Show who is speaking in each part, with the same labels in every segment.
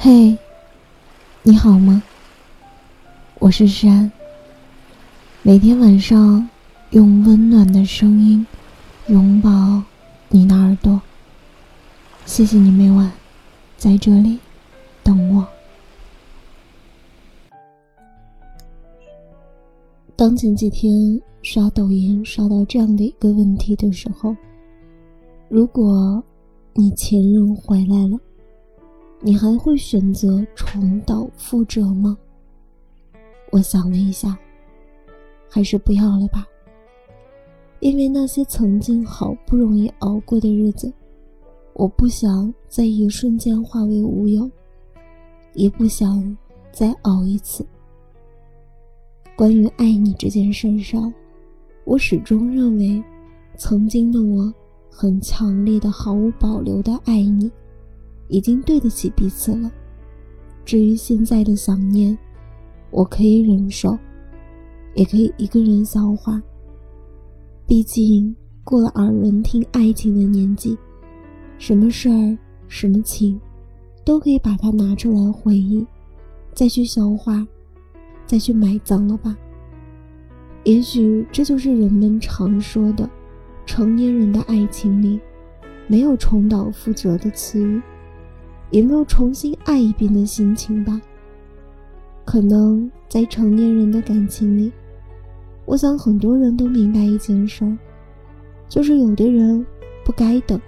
Speaker 1: 嘿，你好吗？我是山。每天晚上用温暖的声音拥抱你的耳朵。谢谢你每晚在这里等我。当前几天刷抖音刷到这样的一个问题的时候，如果你前任回来了，你还会选择重蹈覆辙吗？我想了一下，还是不要了吧。因为那些曾经好不容易熬过的日子，我不想在一瞬间化为乌有，也不想再熬一次。关于爱你这件事上，我始终认为，曾经的我很强烈的、毫无保留的爱你，已经对得起彼此了。至于现在的想念，我可以忍受，也可以一个人消化。毕竟过了耳闻听爱情的年纪，什么事儿、什么情，都可以把它拿出来回忆，再去消化。再去埋葬了吧。也许这就是人们常说的，成年人的爱情里，没有重蹈覆辙的词语，也没有重新爱一遍的心情吧。可能在成年人的感情里，我想很多人都明白一件事儿，就是有的人不该等，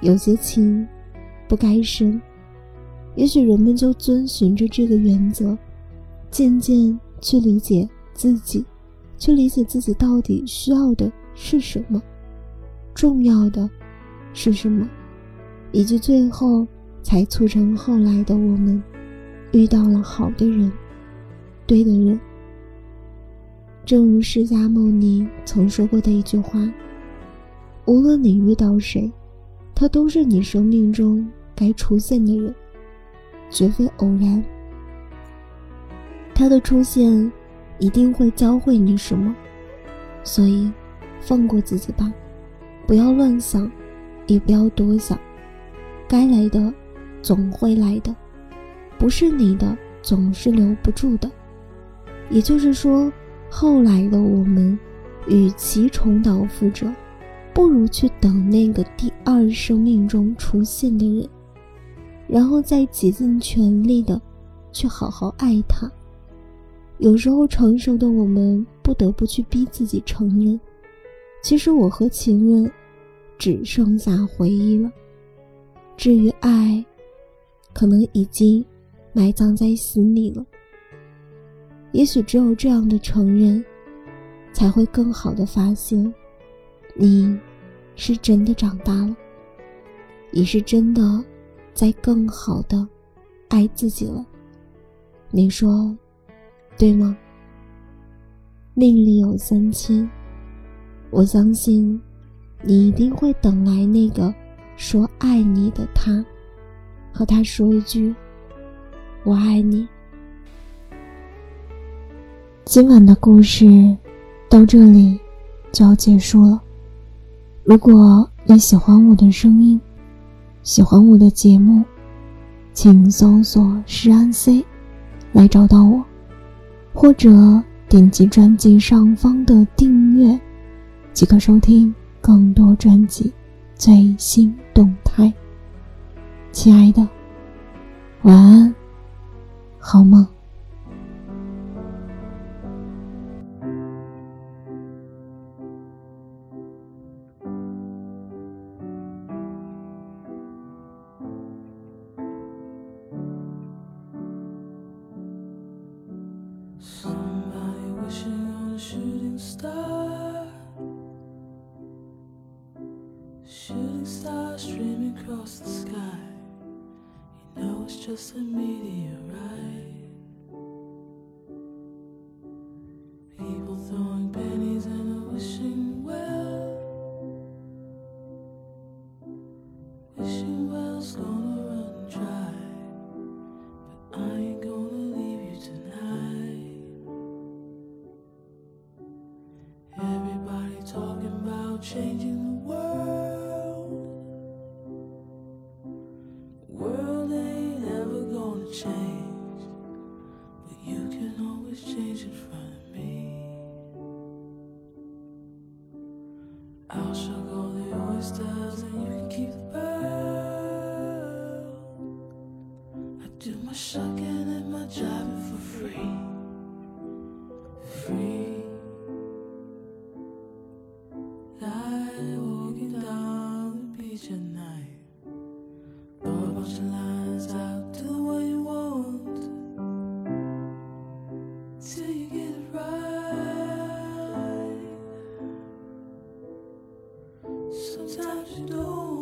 Speaker 1: 有些情不该深。也许人们就遵循着这个原则。渐渐去理解自己，去理解自己到底需要的是什么，重要的是什么，以及最后才促成后来的我们遇到了好的人，对的人。正如释迦牟尼曾说过的一句话：“无论你遇到谁，他都是你生命中该出现的人，绝非偶然。”他的出现一定会教会你什么，所以放过自己吧，不要乱想，也不要多想。该来的总会来的，不是你的总是留不住的。也就是说，后来的我们，与其重蹈覆辙，不如去等那个第二生命中出现的人，然后再竭尽全力的去好好爱他。有时候，成熟的我们不得不去逼自己承认，其实我和情人只剩下回忆了。至于爱，可能已经埋葬在心里了。也许只有这样的承认，才会更好的发现，你是真的长大了，也是真的在更好的爱自己了。你说？对吗？命里有三千，我相信你一定会等来那个说爱你的他，和他说一句“我爱你”。今晚的故事到这里就要结束了。如果你喜欢我的声音，喜欢我的节目，请搜索“诗安 C” 来找到我。或者点击专辑上方的订阅，即可收听更多专辑最新动。亲爱的晚安好梦。
Speaker 2: Know it's just a meteorite. People throwing pennies in a wishing well. Wishing well's gonna run dry. But I ain't gonna leave you tonight. Everybody talking about changing the world. Do my shucking and my driving for free. Free. Like walking down the beach at night. Bunch of lines out, do what you want. Till you get it right. Sometimes you don't